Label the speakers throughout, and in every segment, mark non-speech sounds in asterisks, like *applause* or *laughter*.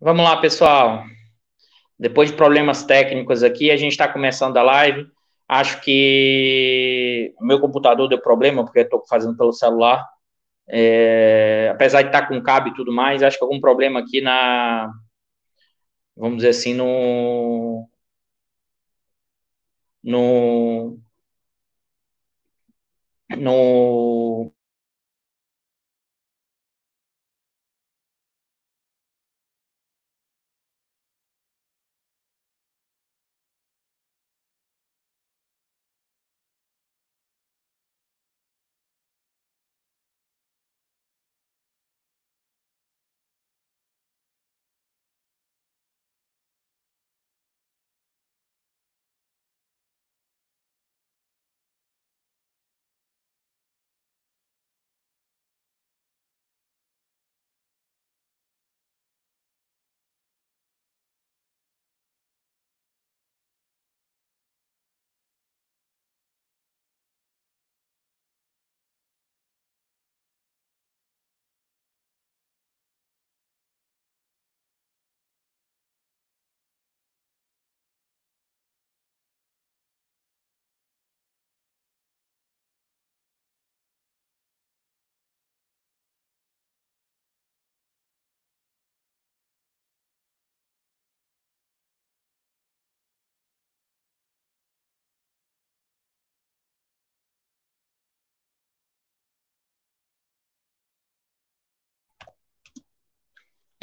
Speaker 1: Vamos lá, pessoal. Depois de problemas técnicos aqui, a gente está começando a live. Acho que o meu computador deu problema, porque estou fazendo pelo celular. É, apesar de estar tá com cabo e tudo mais, acho que algum problema aqui na. Vamos dizer assim, no. No. No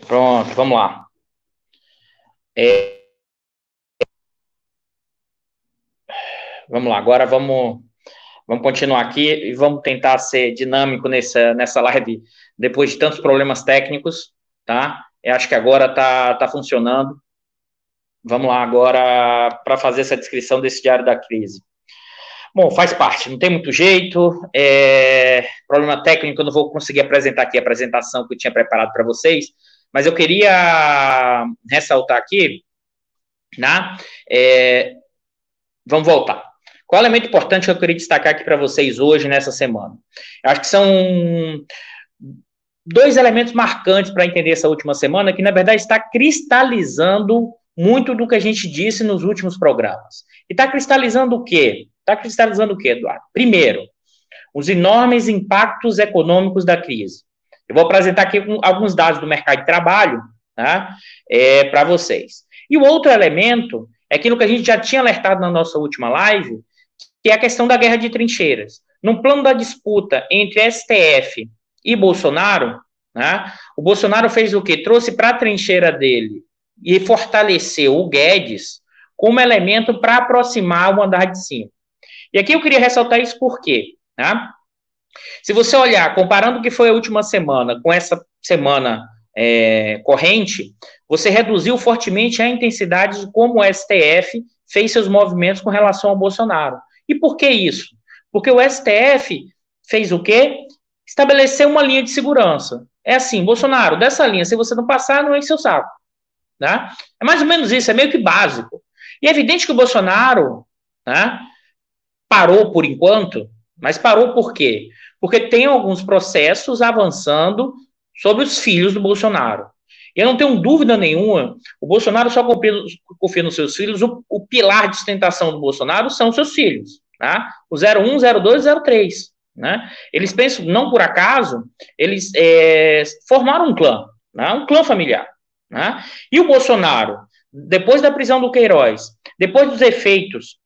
Speaker 1: Pronto, vamos lá. É... Vamos lá, agora vamos, vamos continuar aqui e vamos tentar ser dinâmico nessa, nessa live depois de tantos problemas técnicos, tá? Eu acho que agora tá, tá funcionando. Vamos lá agora para fazer essa descrição desse diário da crise. Bom, faz parte, não tem muito jeito. É... Problema técnico, eu não vou conseguir apresentar aqui a apresentação que eu tinha preparado para vocês, mas eu queria ressaltar aqui, né? É, vamos voltar. Qual elemento importante que eu queria destacar aqui para vocês hoje, nessa semana? Eu acho que são dois elementos marcantes para entender essa última semana, que na verdade está cristalizando muito do que a gente disse nos últimos programas. E está cristalizando o quê? Está cristalizando o quê, Eduardo? Primeiro, os enormes impactos econômicos da crise. Eu vou apresentar aqui alguns dados do mercado de trabalho tá? é, para vocês. E o outro elemento é aquilo que a gente já tinha alertado na nossa última live, que é a questão da guerra de trincheiras. No plano da disputa entre STF e Bolsonaro, né, o Bolsonaro fez o quê? Trouxe para a trincheira dele e fortaleceu o Guedes como elemento para aproximar o andar de cima. E aqui eu queria ressaltar isso por quê? Né? Se você olhar, comparando o que foi a última semana com essa semana é, corrente, você reduziu fortemente a intensidade de como o STF fez seus movimentos com relação ao Bolsonaro. E por que isso? Porque o STF fez o quê? Estabeleceu uma linha de segurança. É assim, Bolsonaro, dessa linha, se você não passar, não enche seu saco. Né? É mais ou menos isso, é meio que básico. E é evidente que o Bolsonaro né, parou por enquanto, mas parou por quê? Porque tem alguns processos avançando sobre os filhos do Bolsonaro. Eu não tenho dúvida nenhuma, o Bolsonaro só confia, confia nos seus filhos, o, o, pilar de sustentação do Bolsonaro são seus filhos, tá? O 01, 02 e 03. Né? Eles pensam, não por acaso, eles é, formaram um clã, né? um clã familiar. Né? E o Bolsonaro, depois da prisão do Queiroz, depois dos efeitos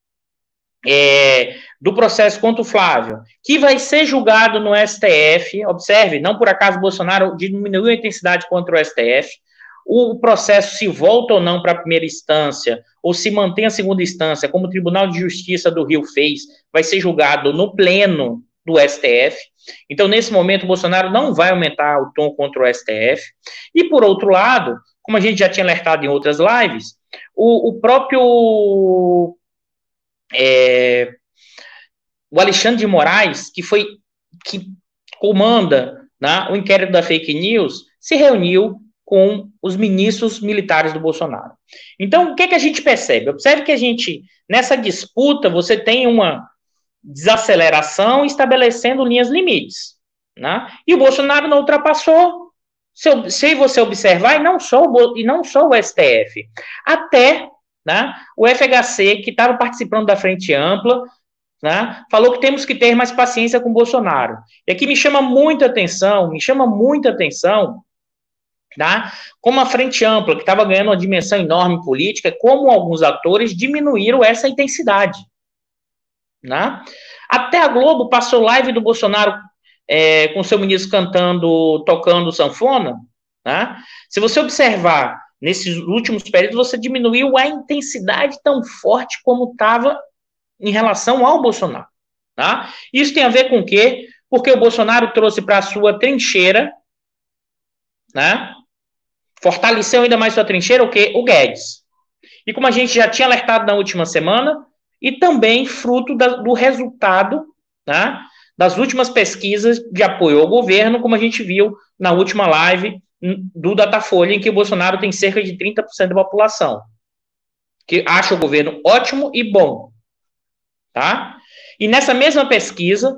Speaker 1: é, do processo contra o Flávio, que vai ser julgado no STF. Observe, não por acaso Bolsonaro diminuiu a intensidade contra o STF. O processo se volta ou não para a primeira instância, ou se mantém a segunda instância, como o Tribunal de Justiça do Rio fez, vai ser julgado no pleno do STF. Então, nesse momento, o Bolsonaro não vai aumentar o tom contra o STF. E, por outro lado, como a gente já tinha alertado em outras lives, o, o próprio é, o Alexandre de Moraes, que foi que comanda né, o inquérito da fake news, se reuniu com os ministros militares do Bolsonaro. Então, o que, que a gente percebe? Observe que a gente, nessa disputa, você tem uma desaceleração estabelecendo linhas limites. Né? E o Bolsonaro não ultrapassou, se, se você observar, e não só o, e não só o STF, até né, o FHC, que estava participando da Frente Ampla, né, falou que temos que ter mais paciência com Bolsonaro. E aqui me chama muita atenção, me chama muita atenção, tá, como a Frente Ampla, que estava ganhando uma dimensão enorme política, como alguns atores diminuíram essa intensidade. Né? Até a Globo passou live do Bolsonaro é, com seu ministro cantando, tocando sanfona. Né? Se você observar nesses últimos períodos, você diminuiu a intensidade tão forte como estava em relação ao Bolsonaro. Tá? Isso tem a ver com o quê? Porque o Bolsonaro trouxe para a sua trincheira, né? fortaleceu ainda mais sua trincheira o quê? O Guedes. E como a gente já tinha alertado na última semana, e também fruto da, do resultado tá, das últimas pesquisas de apoio ao governo, como a gente viu na última live do Datafolha, em que o Bolsonaro tem cerca de 30% da população, que acha o governo ótimo e bom. Tá? E nessa mesma pesquisa,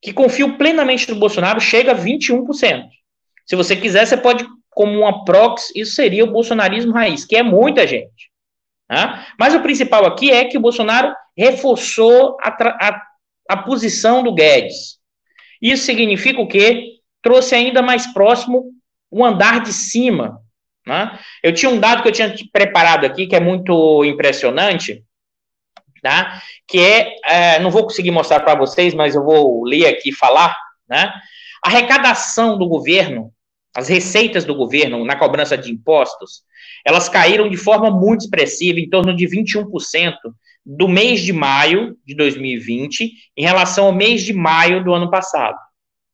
Speaker 1: que confio plenamente no Bolsonaro, chega a 21%. Se você quiser, você pode, como uma proxy, isso seria o bolsonarismo raiz, que é muita gente. Tá? Mas o principal aqui é que o Bolsonaro reforçou a, a, a posição do Guedes. Isso significa o quê? Trouxe ainda mais próximo o andar de cima. Né? Eu tinha um dado que eu tinha preparado aqui, que é muito impressionante, tá? que é, é não vou conseguir mostrar para vocês, mas eu vou ler aqui falar, né? a arrecadação do governo, as receitas do governo na cobrança de impostos, elas caíram de forma muito expressiva, em torno de 21% do mês de maio de 2020 em relação ao mês de maio do ano passado.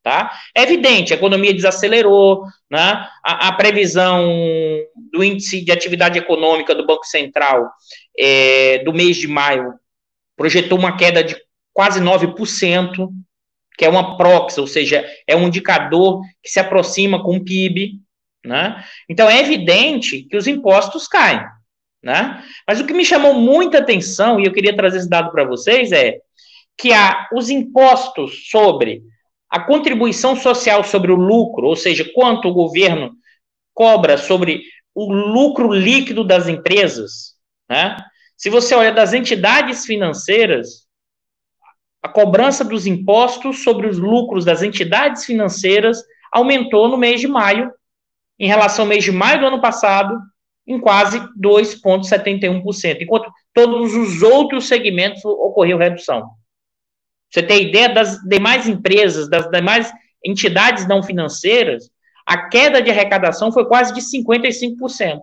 Speaker 1: Tá? É evidente, a economia desacelerou, né? a, a previsão do índice de atividade econômica do Banco Central é, do mês de maio projetou uma queda de quase 9%, que é uma proxy, ou seja, é um indicador que se aproxima com o PIB, né? Então é evidente que os impostos caem. Né? Mas o que me chamou muita atenção, e eu queria trazer esse dado para vocês, é que há os impostos sobre a contribuição social sobre o lucro, ou seja, quanto o governo cobra sobre o lucro líquido das empresas, né? Se você olha das entidades financeiras, a cobrança dos impostos sobre os lucros das entidades financeiras aumentou no mês de maio em relação ao mês de maio do ano passado, em quase 2,71%, enquanto todos os outros segmentos ocorreu redução. Você tem ideia das demais empresas, das demais entidades não financeiras, a queda de arrecadação foi quase de 55%.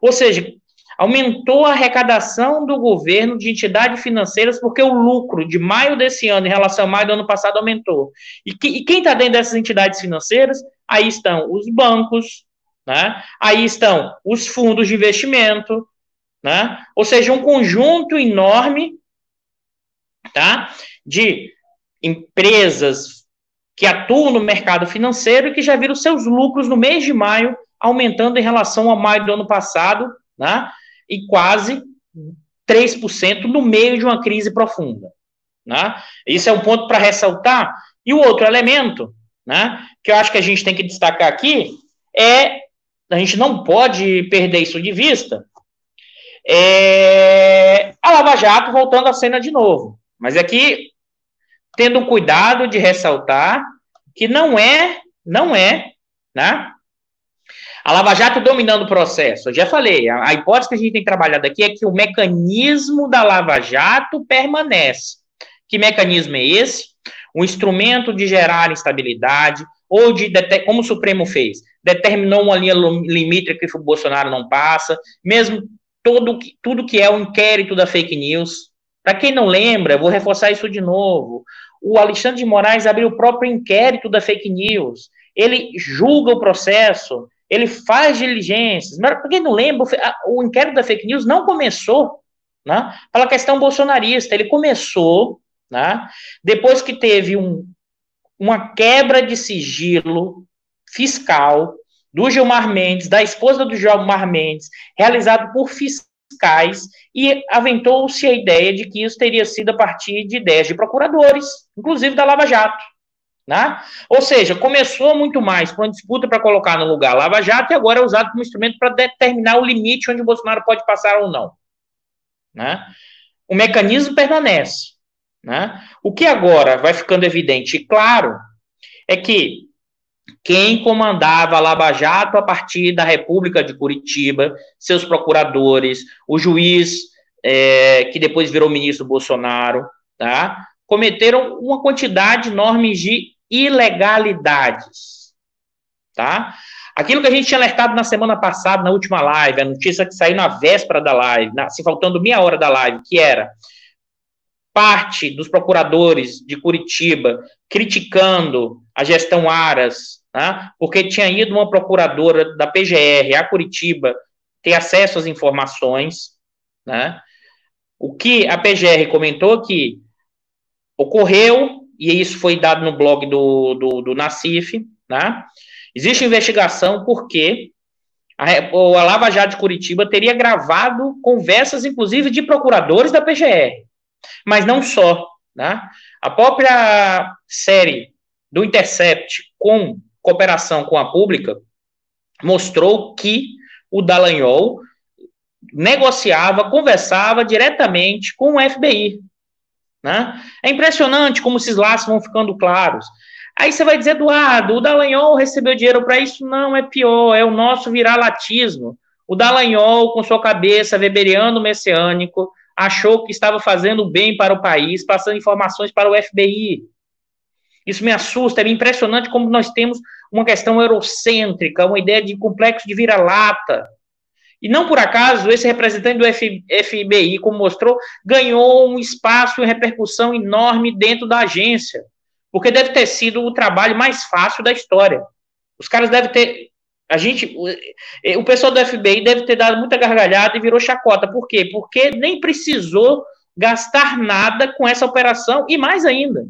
Speaker 1: Ou seja, aumentou a arrecadação do governo de entidades financeiras porque o lucro de maio desse ano em relação a maio do ano passado aumentou. E, que, e quem está dentro dessas entidades financeiras? Aí estão os bancos, né? aí estão os fundos de investimento, né? ou seja, um conjunto enorme tá? de empresas que atuam no mercado financeiro e que já viram seus lucros no mês de maio aumentando em relação a maio do ano passado, né? E quase 3% no meio de uma crise profunda. Né? Isso é um ponto para ressaltar. E o outro elemento, né, que eu acho que a gente tem que destacar aqui, é a gente não pode perder isso de vista. É, a Lava Jato voltando à cena de novo. Mas aqui, tendo cuidado de ressaltar que não é, não é, né? A Lava Jato dominando o processo. Eu já falei, a, a hipótese que a gente tem trabalhado aqui é que o mecanismo da Lava Jato permanece. Que mecanismo é esse? Um instrumento de gerar instabilidade, ou de, como o Supremo fez, determinou uma linha limite que o Bolsonaro não passa, mesmo todo, tudo que é o inquérito da fake news. Para quem não lembra, vou reforçar isso de novo. O Alexandre de Moraes abriu o próprio inquérito da fake news. Ele julga o processo, ele faz diligências. Mas para quem não lembra, o inquérito da fake news não começou né, pela questão bolsonarista. Ele começou né, depois que teve um, uma quebra de sigilo fiscal do Gilmar Mendes, da esposa do Gilmar Mendes, realizado por fiscais, e aventou-se a ideia de que isso teria sido a partir de ideias de procuradores, inclusive da Lava Jato. Né? Ou seja, começou muito mais com uma disputa para colocar no lugar Lava Jato e agora é usado como instrumento para determinar o limite onde o Bolsonaro pode passar ou não. Né? O mecanismo permanece. Né? O que agora vai ficando evidente e claro é que quem comandava a Lava Jato a partir da República de Curitiba, seus procuradores, o juiz é, que depois virou ministro Bolsonaro, tá? cometeram uma quantidade enorme de ilegalidades, tá? Aquilo que a gente tinha alertado na semana passada, na última live, a notícia que saiu na véspera da live, na, se faltando meia hora da live, que era parte dos procuradores de Curitiba criticando a gestão Aras, tá? porque tinha ido uma procuradora da PGR a Curitiba ter acesso às informações, né? O que a PGR comentou que ocorreu, e isso foi dado no blog do, do, do Nacif, né? Existe investigação porque a, a Lava Jato de Curitiba teria gravado conversas, inclusive, de procuradores da PGR. Mas não só, né? A própria série do Intercept com cooperação com a pública mostrou que o Dallagnol negociava, conversava diretamente com o FBI, né? É impressionante como esses laços vão ficando claros. Aí você vai dizer, Eduardo, o Dallagnol recebeu dinheiro para isso? Não, é pior, é o nosso viralatismo. O Dallagnol, com sua cabeça weberiano messiânico, achou que estava fazendo bem para o país, passando informações para o FBI. Isso me assusta, é impressionante como nós temos uma questão eurocêntrica, uma ideia de complexo de vira-lata. E não por acaso, esse representante do FBI, como mostrou, ganhou um espaço e repercussão enorme dentro da agência, porque deve ter sido o trabalho mais fácil da história. Os caras devem ter. A gente. O pessoal do FBI deve ter dado muita gargalhada e virou chacota. Por quê? Porque nem precisou gastar nada com essa operação, e mais ainda.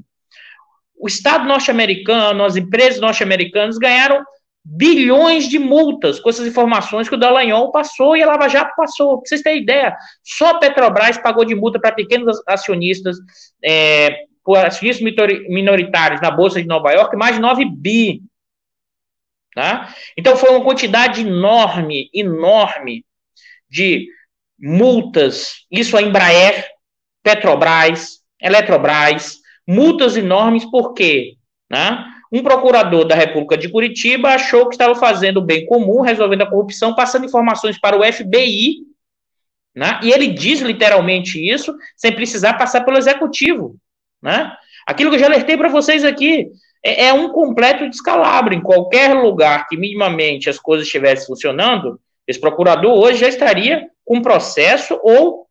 Speaker 1: O Estado norte-americano, as empresas norte-americanas ganharam bilhões de multas com essas informações que o Dallagnol passou e a Lava Jato passou. Pra vocês terem ideia, só a Petrobras pagou de multa para pequenos acionistas, é, por acionistas minoritários na Bolsa de Nova York, mais de 9 bi. Tá? Então foi uma quantidade enorme, enorme de multas, isso a Embraer, Petrobras, Eletrobras, multas enormes, por quê? Né? Um procurador da República de Curitiba achou que estava fazendo o bem comum, resolvendo a corrupção, passando informações para o FBI, né? e ele diz literalmente isso, sem precisar passar pelo executivo. Né? Aquilo que eu já alertei para vocês aqui é, é, um completo descalabro. Em qualquer lugar que minimamente as coisas estivessem funcionando, esse procurador hoje já estaria com processo ou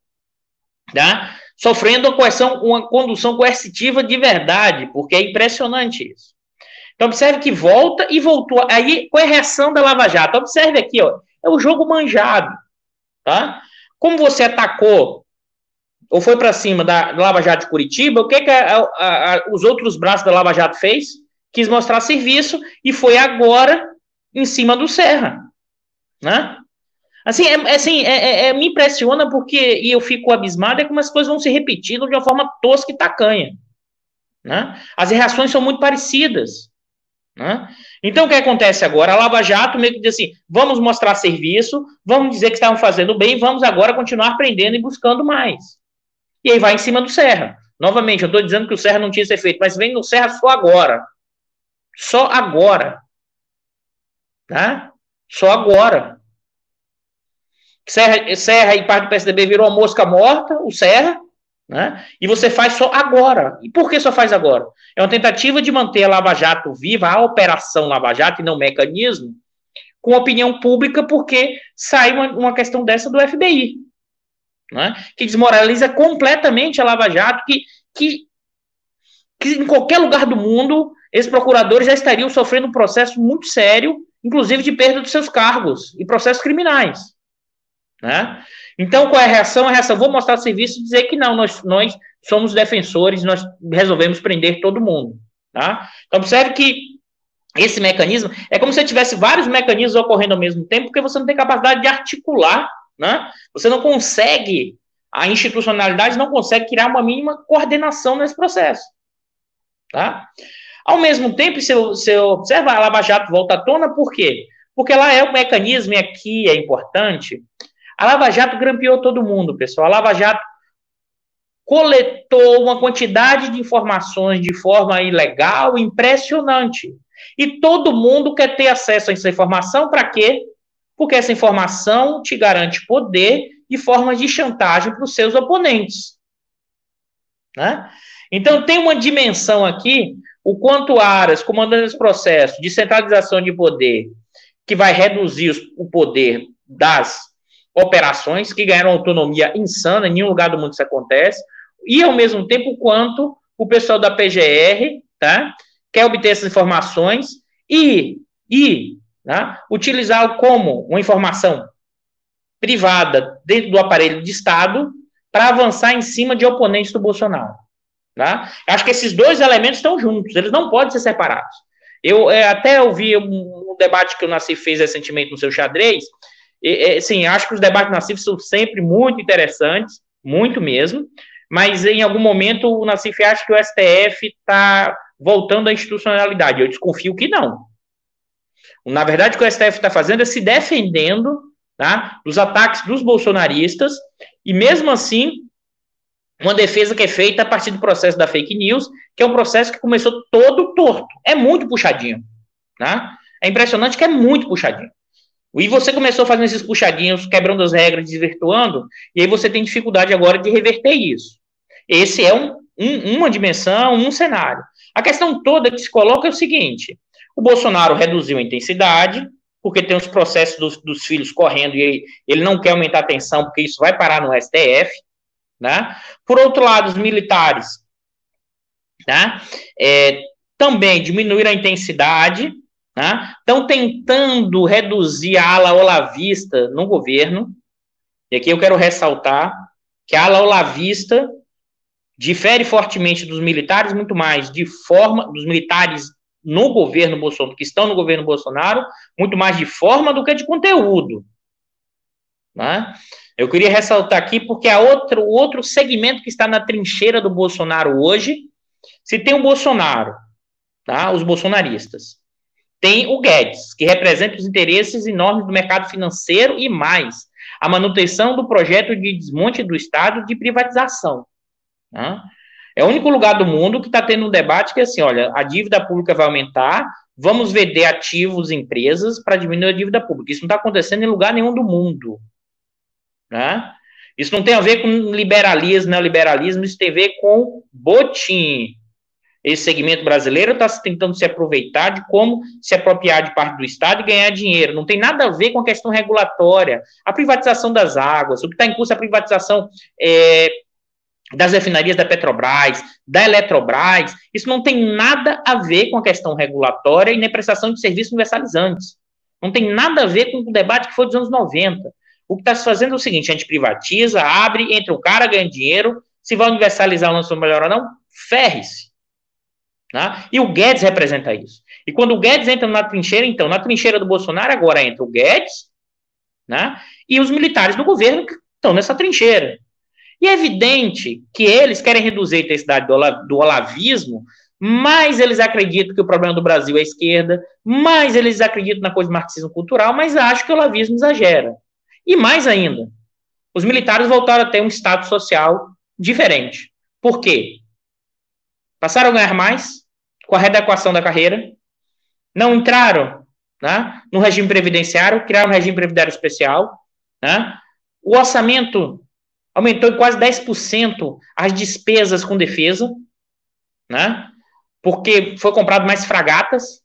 Speaker 1: né, sofrendo uma, coerção, uma condução coercitiva de verdade, porque é impressionante isso. Então, observe que volta e voltou. Aí, qual é a reação da Lava Jato? Observe aqui, ó. É o jogo manjado. Tá? Como você atacou ou foi para cima da Lava Jato de Curitiba, o que, que a, a, a, os outros braços da Lava Jato fez? Quis mostrar serviço e foi agora em cima do Serra. Né? Assim, é, é assim é, é, é, me impressiona porque, e eu fico abismado, é como as coisas vão se repetindo de uma forma tosca e tacanha. Né? As reações são muito parecidas. Né? Então, o que acontece agora? A Lava Jato meio que diz assim: vamos mostrar serviço, vamos dizer que estavam fazendo bem, vamos agora continuar aprendendo e buscando mais. E aí vai em cima do Serra. Novamente, eu estou dizendo que o Serra não tinha esse efeito, mas vem no Serra só agora. Só agora. Tá? Só agora. Serra, Serra e parte do PSDB virou a mosca morta, o Serra, né? E você faz só agora. E por que só faz agora? É uma tentativa de manter a Lava Jato viva, a operação Lava Jato e não o mecanismo, com opinião pública, porque sai uma, uma questão dessa do FBI, né? que desmoraliza completamente a Lava Jato, que, que, que em qualquer lugar do mundo, esses procuradores já estariam sofrendo um processo muito sério, inclusive de perda dos seus cargos e processos criminais. Né? Então, qual é a reação? A reação, vou mostrar serviço e dizer que não, nós, nós somos defensores, nós resolvemos prender todo mundo. Tá? Então, observe que esse mecanismo é como se tivesse vários mecanismos ocorrendo ao mesmo tempo, porque você não tem capacidade de articular, né? você não consegue, a institucionalidade não consegue criar uma mínima coordenação nesse processo. Tá? Ao mesmo tempo, se você observa, a Lava Jato volta à tona, por quê? Porque ela é um mecanismo, e aqui é importante, a Lava Jato grampeou todo mundo, pessoal. A Lava Jato coletou uma quantidade de informações de forma ilegal impressionante. E todo mundo quer ter acesso a essa informação para quê? Porque essa informação te garante poder e formas de chantagem para os seus oponentes. Né? Então, tem uma dimensão aqui, o quanto Aras, comandando esse processo de centralização de poder, que vai reduzir o poder das operações, que ganharam autonomia insana, em nenhum lugar do mundo isso acontece, e, ao mesmo tempo, quanto o pessoal da PGR tá, quer obter essas informações e, e tá, utilizar como uma informação privada dentro do aparelho de Estado para avançar em cima de oponentes do Bolsonaro. Tá? Acho que esses dois elementos estão juntos, eles não podem ser separados. Eu é, até ouvi um, um, debate que o Nassif fez recentemente no seu xadrez. E, sim, acho que os debates Nassif são sempre muito interessantes, muito mesmo, mas em algum momento o Nassif acha que o STF está voltando à institucionalidade. Eu desconfio que não. Na verdade, o que o STF está fazendo é se defendendo tá, dos ataques dos bolsonaristas, e mesmo assim, uma defesa que é feita a partir do processo da fake news, que é um processo que começou todo torto. É muito puxadinho. Tá? É impressionante que é muito puxadinho. E você começou fazendo esses puxadinhos, quebrando as regras, desvirtuando, e aí você tem dificuldade agora de reverter isso. Esse é um, um, uma dimensão, um cenário. A questão toda que se coloca é o seguinte: o Bolsonaro reduziu a intensidade, porque tem os processos dos, dos filhos correndo e ele, ele não quer aumentar a tensão, porque isso vai parar no STF. Né? Por outro lado, os militares né? É, também diminuíram a intensidade, né? estão tentando reduzir a ala olavista no governo, e aqui eu quero ressaltar que a ala olavista difere fortemente dos militares, muito mais de forma, dos militares no governo Bolsonaro, que estão no governo Bolsonaro, muito mais de forma do que de conteúdo. Né? Eu queria ressaltar aqui porque há outro, outro segmento que está na trincheira do Bolsonaro hoje. Se tem o Bolsonaro, tá? os bolsonaristas, tem o Guedes, que representa os interesses enormes do mercado financeiro e mais a manutenção do projeto de desmonte do Estado de privatização. Tá? É o único lugar do mundo que está tendo um debate que é assim, olha, a dívida pública vai aumentar, vamos vender ativos empresas para diminuir a dívida pública. Isso não está acontecendo em lugar nenhum do mundo. Né? Isso não tem a ver com liberalismo, neoliberalismo, isso tem a ver com botim. Esse segmento brasileiro está tentando se aproveitar de como se apropriar de parte do Estado e ganhar dinheiro. Não tem nada a ver com a questão regulatória. A privatização das águas, o que está em curso é a privatização é, das refinarias da Petrobras, da Eletrobras, isso não tem nada a ver com a questão regulatória e nem prestação de serviços universalizantes. Não tem nada a ver com o debate que foi dos anos 90. O que está se fazendo é o seguinte: a gente privatiza, abre, entra o cara, ganha dinheiro. Se vai universalizar o lance melhor ou não, ferre-se. Tá? E o Guedes representa isso. E quando o Guedes entra na trincheira, então, na trincheira do Bolsonaro, agora entra o Guedes né, e os militares do governo que estão nessa trincheira. E é evidente que eles querem reduzir a intensidade do olavismo, mais eles acreditam que o problema do Brasil é a esquerda, mais eles acreditam na coisa do marxismo cultural, mas acham que o olavismo exagera. E mais ainda, os militares voltaram a ter um estado social diferente. Por quê? Passaram a ganhar mais com a readequação da carreira, não entraram né, no regime previdenciário, criaram um regime previdenciário especial, né, o orçamento aumentou em quase 10% as despesas com defesa, né? Porque foi comprado mais fragatas,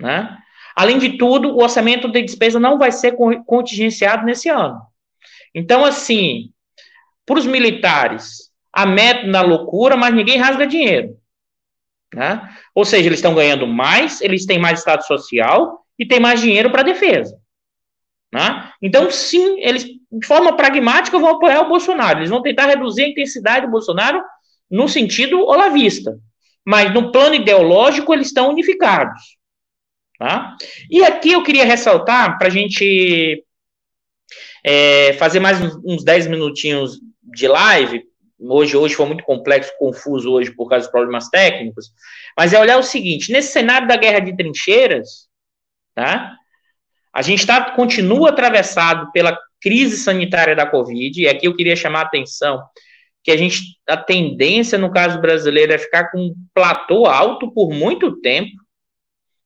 Speaker 1: né? Além de tudo, o orçamento de despesa não vai ser contingenciado nesse ano. Então, assim, para os militares, a meta na loucura, mas ninguém rasga dinheiro. Né? Ou seja, eles estão ganhando mais, eles têm mais estado social e têm mais dinheiro para defesa. Né? Então, sim, eles, de forma pragmática, vão apoiar o Bolsonaro. Eles vão tentar reduzir a intensidade do Bolsonaro no sentido olavista. Mas no plano ideológico, eles estão unificados. Tá? E aqui eu queria ressaltar, para a gente é, fazer mais uns 10 minutinhos de live, hoje, hoje foi muito complexo, confuso hoje por causa dos problemas técnicos, mas é olhar o seguinte, nesse cenário da guerra de trincheiras, tá? A gente tá, continua atravessado pela crise sanitária da Covid, e aqui eu queria chamar a atenção que a gente, a tendência no caso brasileiro é ficar com um platô alto por muito tempo,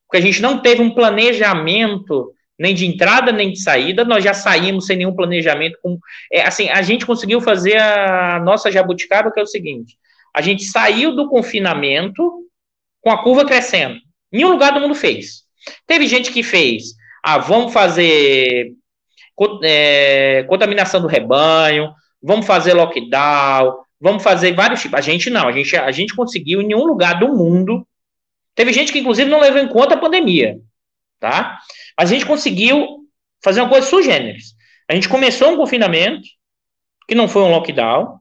Speaker 1: porque a gente não teve um planejamento nem de entrada nem de saída, nós já saímos sem nenhum planejamento. Com, é, assim, a gente conseguiu fazer a nossa jabuticaba, que é o seguinte: a gente saiu do confinamento com a curva crescendo. Nenhum lugar do mundo fez. Teve gente que fez, ah, vamos fazer é, contaminação do rebanho, vamos fazer lockdown, vamos fazer vários tipos. A gente não, a gente, a gente conseguiu em nenhum lugar do mundo. Teve gente que, inclusive, não levou em conta a pandemia, tá? A gente conseguiu fazer uma coisa sugêneres. A gente começou um confinamento, que não foi um lockdown,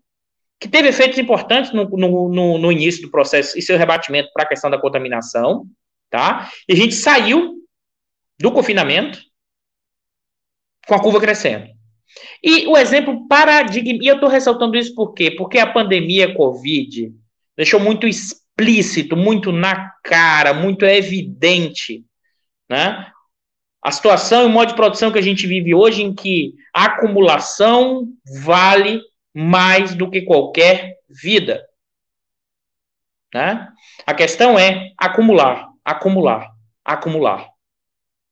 Speaker 1: que teve efeitos importantes no, no, no, no início do processo e seu rebatimento para a questão da contaminação, tá? E a gente saiu do confinamento com a curva crescendo. E o exemplo paradigma, e eu estou ressaltando isso por quê? Porque a pandemia Covid deixou muito explícito, muito na cara, muito evidente, né? A situação e o modo de produção que a gente vive hoje, em que a acumulação vale mais do que qualquer vida. Né? A questão é acumular, acumular, acumular.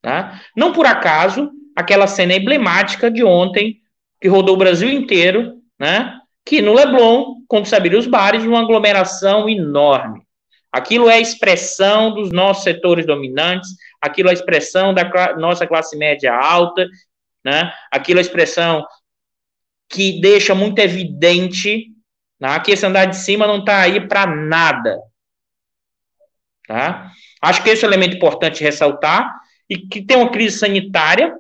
Speaker 1: Né? Não por acaso, aquela cena emblemática de ontem, que rodou o Brasil inteiro, né? que no Leblon, quando se abriram os bares, uma aglomeração enorme. Aquilo é a expressão dos nossos setores dominantes, aquilo é a expressão da nossa classe média alta, né? aquilo é a expressão que deixa muito evidente né? que esse andar de cima não está aí para nada. Tá? Acho que esse é um elemento importante ressaltar, e que tem uma crise sanitária.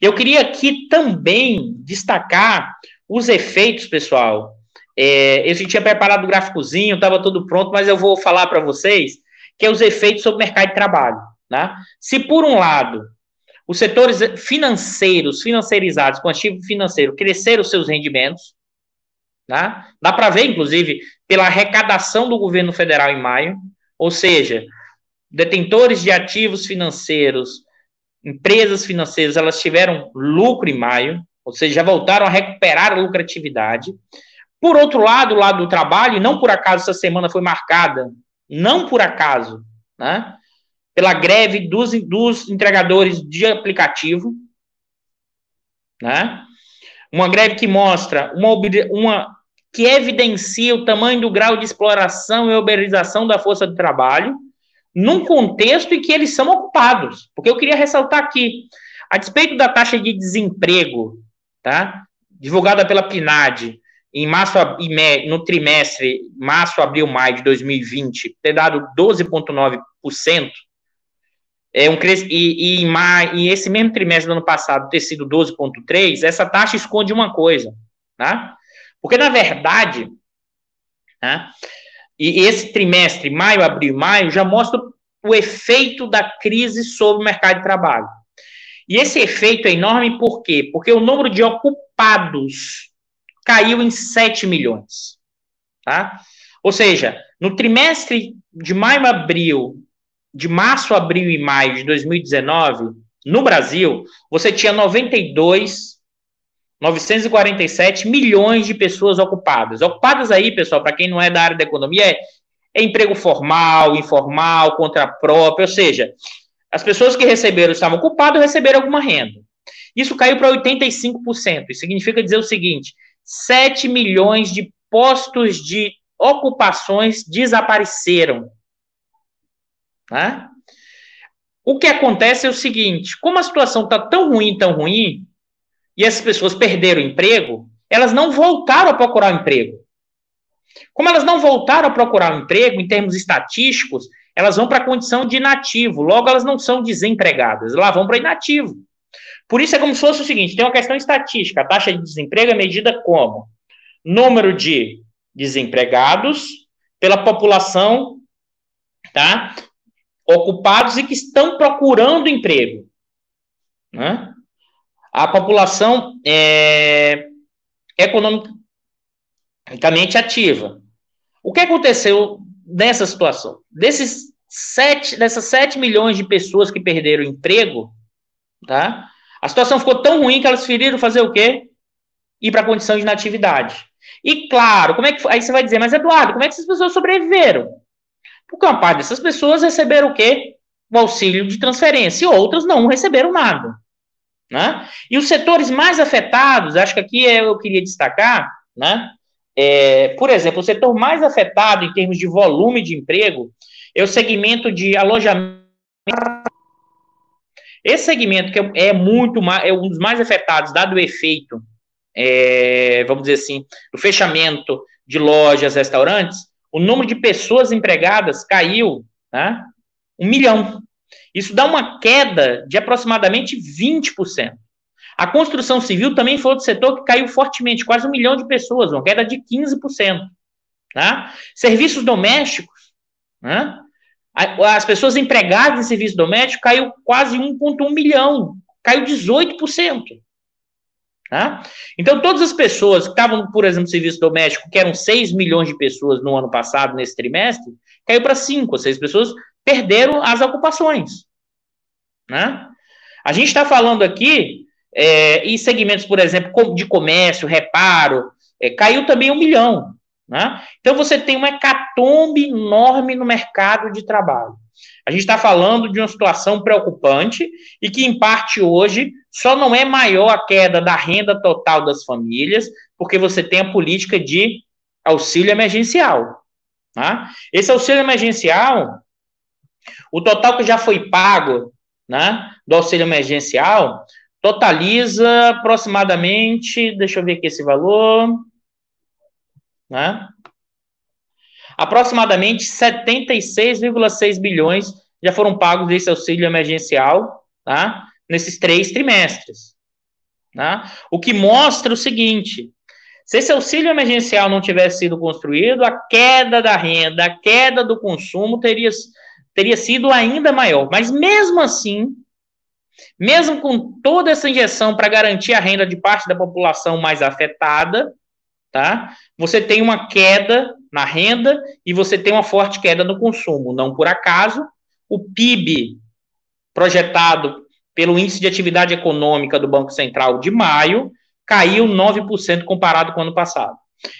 Speaker 1: Eu queria aqui também destacar os efeitos, pessoal, é, eu tinha preparado o gráficozinho, estava tudo pronto, mas eu vou falar para vocês que é os efeitos sobre o mercado de trabalho. Né? Se, por um lado, os setores financeiros, financiarizados, com ativo financeiro, cresceram seus rendimentos, né? dá para ver, inclusive, pela arrecadação do governo federal em maio, ou seja, detentores de ativos financeiros, empresas financeiras, elas tiveram lucro em maio, ou seja, já voltaram a recuperar a lucratividade. Por outro lado, o lado do trabalho, não por acaso essa semana foi marcada, não por acaso, né, pela greve dos, dos entregadores de aplicativo, né, uma greve que mostra uma, uma que evidencia o tamanho do grau de exploração e uberização da força de trabalho, num contexto em que eles são ocupados. Porque eu queria ressaltar aqui, a despeito da taxa de desemprego, tá, divulgada pela PNAD, em março, no trimestre março, abril, maio de 2020, ter dado 12,9%, é um e, e, em maio, e esse mesmo trimestre do ano passado ter sido 12,3%, essa taxa esconde uma coisa, tá? Porque, na verdade, tá? e esse trimestre, maio, abril, maio, já mostra o efeito da crise sobre o mercado de trabalho. E esse efeito é enorme por quê? Porque o número de ocupados caiu em 7 milhões. Tá? Ou seja, no trimestre de maio, abril, de março, abril e maio de 2019, no Brasil, você tinha 92, 947 milhões de pessoas ocupadas. Ocupadas aí, pessoal, para quem não é da área da economia, é, é emprego formal, informal, contra próprio, ou seja, as pessoas que receberam, estavam ocupadas, receberam alguma renda. Isso caiu para 85%. Isso significa dizer o seguinte: 7 milhões de postos de ocupações desapareceram. Né? O que acontece é o seguinte: como a situação está tão ruim, tão ruim, e essas pessoas perderam o emprego, elas não voltaram a procurar emprego. Como elas não voltaram a procurar emprego, em termos estatísticos, elas vão para a condição de inativo, logo elas não são desempregadas, elas vão para inativo. Por isso é como se fosse o seguinte: tem uma questão estatística. A taxa de desemprego é medida como número de desempregados pela população, tá? Ocupados e que estão procurando emprego. Né? A população é, economicamente ativa. O que aconteceu nessa situação? Desses sete, dessas 7 milhões de pessoas que perderam emprego, tá? A situação ficou tão ruim que elas preferiram fazer o quê? Ir para a condição de inatividade. E claro, como é que aí você vai dizer, mas Eduardo, como é que essas pessoas sobreviveram? Porque uma parte dessas pessoas receberam o quê? O auxílio de transferência, e outras não receberam nada. Né? E os setores mais afetados, acho que aqui eu queria destacar, né? É, por exemplo, o setor mais afetado em termos de volume de emprego é o segmento de alojamento. Esse segmento que é muito é um dos mais afetados, dado o efeito, é, vamos dizer assim, do fechamento de lojas, restaurantes, o número de pessoas empregadas caiu, né? Um milhão. Isso dá uma queda de aproximadamente 20%. A construção civil também foi outro setor que caiu fortemente, quase um milhão de pessoas, uma queda de 15%. Tá? Serviços domésticos, né? As pessoas empregadas em serviço doméstico caiu quase 1,1 milhão, caiu 18%. Tá? Então, todas as pessoas que estavam, por exemplo, no serviço doméstico, que eram 6 milhões de pessoas no ano passado, nesse trimestre, caiu para 5 ou 6 pessoas, perderam as ocupações. Né? A gente está falando aqui é, em segmentos, por exemplo, de comércio, reparo, é, caiu também um milhão. Né? Então você tem uma hecatombe enorme no mercado de trabalho. A gente está falando de uma situação preocupante e que, em parte, hoje, só não é maior a queda da renda total das famílias, porque você tem a política de auxílio emergencial. Né? Esse auxílio emergencial, o total que já foi pago né, do auxílio emergencial, totaliza aproximadamente, deixa eu ver aqui esse valor, né? Aproximadamente 76,6 bilhões já foram pagos desse auxílio emergencial, tá? Nesses três trimestres. Tá? O que mostra o seguinte: se esse auxílio emergencial não tivesse sido construído, a queda da renda, a queda do consumo teria, teria sido ainda maior. Mas mesmo assim, mesmo com toda essa injeção para garantir a renda de parte da população mais afetada, tá? Você tem uma queda na renda e você tem uma forte queda no consumo. Não por acaso, o PIB projetado pelo Índice de Atividade Econômica do Banco Central de maio caiu 9% comparado com o ano passado.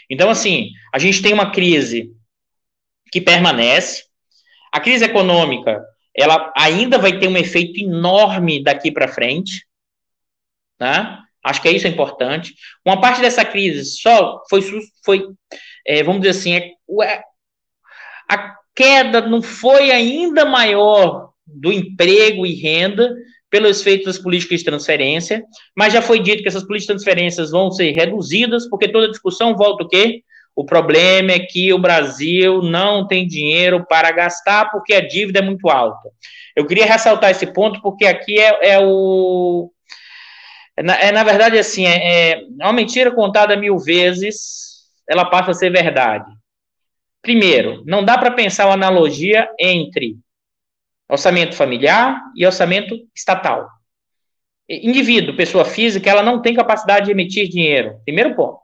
Speaker 1: Então, assim, a gente tem uma crise que permanece. A crise econômica, ela ainda vai ter um efeito enorme daqui para frente, né? Acho que é isso é importante. Uma parte dessa crise só foi, foi é, vamos dizer assim, é, a queda não foi ainda maior do emprego e renda pelos efeitos das políticas de transferência, mas já foi dito que essas políticas de transferências vão ser reduzidas, porque toda discussão volta o quê? O problema é que o Brasil não tem dinheiro para gastar porque a dívida é muito alta. Eu queria ressaltar esse ponto porque aqui é, é o, é, na, verdade, assim, é, é uma mentira contada mil vezes, ela passa a ser verdade. Primeiro, não dá para pensar uma analogia entre orçamento familiar e orçamento estatal. Indivíduo, pessoa física, ela não tem capacidade de emitir dinheiro. Primeiro ponto.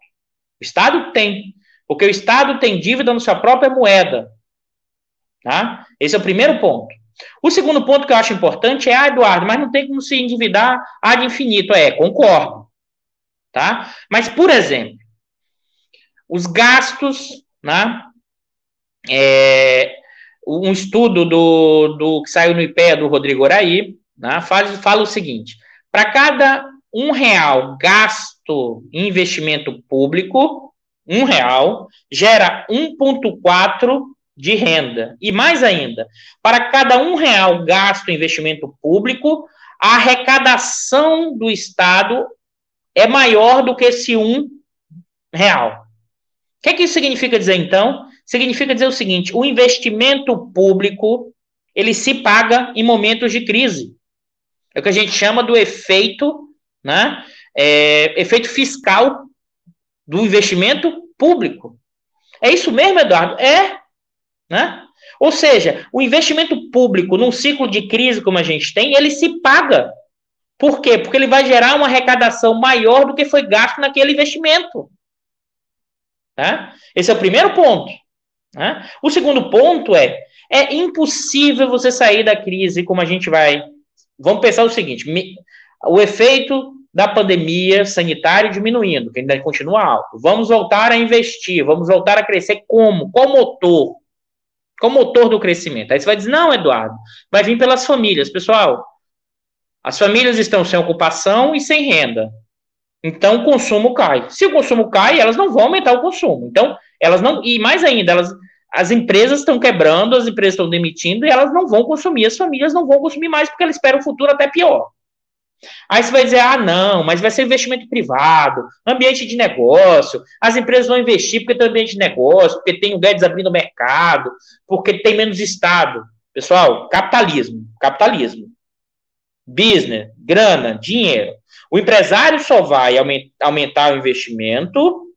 Speaker 1: O Estado tem, porque o Estado tem dívida na sua própria moeda. Tá? Esse é o primeiro ponto. O segundo ponto que eu acho importante é, ah, Eduardo, mas não tem como se endividar ad infinito. É, concordo. Tá? Mas, por exemplo, os gastos, né? É, um estudo do, do que saiu no IPEA do Rodrigo Oraí, né, faz, fala o seguinte: para cada um real gasto em investimento público, um real gera 1,4 de renda. E mais ainda, para cada um real gasto em investimento público, a arrecadação do Estado é maior do que esse um real. O que, é que isso significa dizer, então? Significa dizer o seguinte: o investimento público ele se paga em momentos de crise. É o que a gente chama do efeito, né? É, efeito fiscal do investimento público. É isso mesmo, Eduardo? É. Né? Ou seja, o investimento público num ciclo de crise como a gente tem, ele se paga. Por quê? Porque ele vai gerar uma arrecadação maior do que foi gasto naquele investimento. Né? Esse é o primeiro ponto. Né? O segundo ponto é: é impossível você sair da crise como a gente vai. Vamos pensar o seguinte: o efeito da pandemia sanitária diminuindo, que ainda continua alto. Vamos voltar a investir, vamos voltar a crescer como? Qual motor? Qual motor do crescimento? Aí você vai dizer, não, Eduardo, vai vir pelas famílias. Pessoal, as famílias estão sem ocupação e sem renda. Então o consumo cai. Se o consumo cai, elas não vão aumentar o consumo. Então, elas não. E mais ainda, elas, as empresas estão quebrando, as empresas estão demitindo e elas não vão consumir, as famílias não vão consumir mais porque elas esperam o futuro até pior. Aí você vai dizer, ah, não, mas vai ser investimento privado, ambiente de negócio, as empresas vão investir porque tem ambiente de negócio, porque tem o Guedes abrindo o mercado, porque tem menos Estado. Pessoal, capitalismo, capitalismo. Business, grana, dinheiro. O empresário só vai aumentar o investimento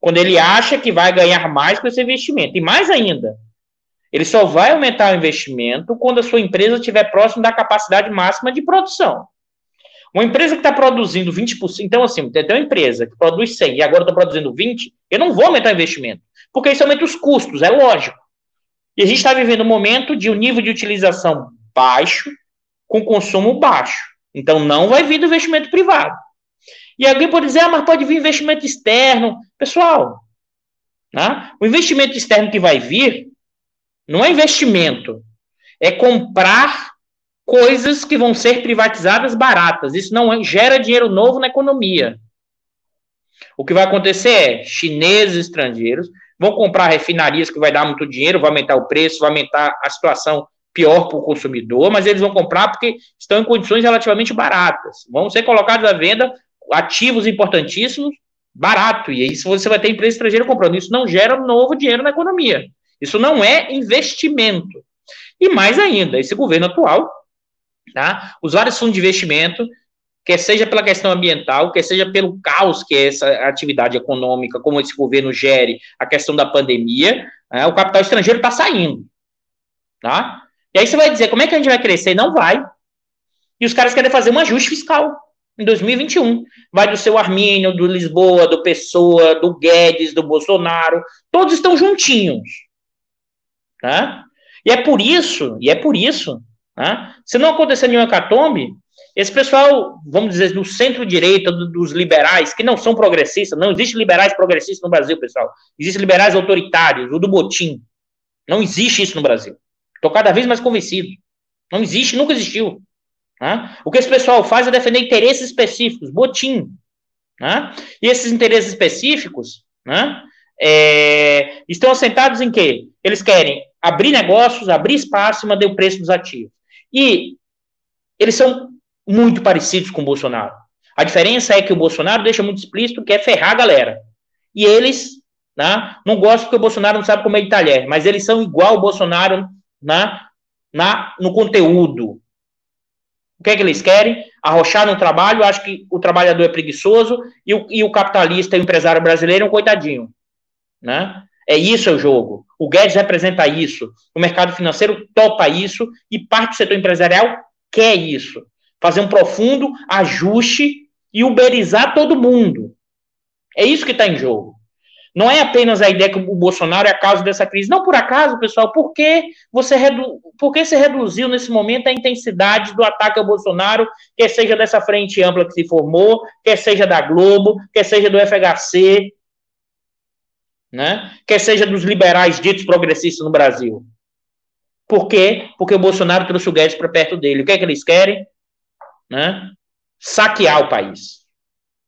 Speaker 1: quando ele acha que vai ganhar mais com esse investimento. E mais ainda, ele só vai aumentar o investimento quando a sua empresa estiver próximo da capacidade máxima de produção. Uma empresa que está produzindo 20%, então assim, tem uma empresa que produz 100 e agora está produzindo 20, eu não vou aumentar o investimento, porque isso aumenta os custos, é lógico. E a gente está vivendo um momento de um nível de utilização baixo, com consumo baixo. Então não vai vir do investimento privado. E alguém pode dizer, ah, mas pode vir investimento externo. Pessoal, né? o investimento externo que vai vir não é investimento, é comprar coisas que vão ser privatizadas baratas. Isso não é, gera dinheiro novo na economia. O que vai acontecer é chineses estrangeiros vão comprar refinarias que vai dar muito dinheiro, vai aumentar o preço, vai aumentar a situação pior para o consumidor, mas eles vão comprar porque estão em condições relativamente baratas. Vão ser colocados à venda ativos importantíssimos barato. E aí você vai ter empresa estrangeira comprando. Isso não gera novo dinheiro na economia. Isso não é investimento. E mais ainda, esse governo atual Tá? Os vários fundos de investimento, quer seja pela questão ambiental, quer seja pelo caos que é essa atividade econômica, como esse governo gere a questão da pandemia, né? o capital estrangeiro está saindo. Tá? E aí você vai dizer, como é que a gente vai crescer? Não vai. E os caras querem fazer um ajuste fiscal em 2021. Vai do seu Armínio, do Lisboa, do Pessoa, do Guedes, do Bolsonaro, todos estão juntinhos. Tá? E é por isso, e é por isso né? Se não acontecer nenhum hecatombe, esse pessoal, vamos dizer, do centro-direita, do, dos liberais, que não são progressistas, não existe liberais progressistas no Brasil, pessoal. Existem liberais autoritários, o do botim. Não existe isso no Brasil. Estou cada vez mais convencido. Não existe, nunca existiu. Né? O que esse pessoal faz é defender interesses específicos, botim. Né? E esses interesses específicos né, é, estão assentados em quê? Eles querem abrir negócios, abrir espaço e manter o preço dos ativos. E eles são muito parecidos com o Bolsonaro. A diferença é que o Bolsonaro deixa muito explícito que é ferrar a galera. E eles né, não gostam porque o Bolsonaro não sabe comer de talher, mas eles são igual o Bolsonaro na, na, no conteúdo. O que é que eles querem? Arrochar no trabalho, acho que o trabalhador é preguiçoso e o, e o capitalista, o empresário brasileiro é um coitadinho. Né? É isso é o jogo. O Guedes representa isso. O mercado financeiro topa isso e parte do setor empresarial quer isso. Fazer um profundo ajuste e uberizar todo mundo. É isso que está em jogo. Não é apenas a ideia que o Bolsonaro é a causa dessa crise. Não por acaso, pessoal, por que você, redu... por que você reduziu nesse momento a intensidade do ataque ao Bolsonaro, quer seja dessa frente ampla que se formou, quer seja da Globo, quer seja do FHC, né? quer seja dos liberais ditos progressistas no Brasil. Por quê? Porque o Bolsonaro trouxe o Guedes para perto dele. O que é que eles querem? Né? Saquear o país.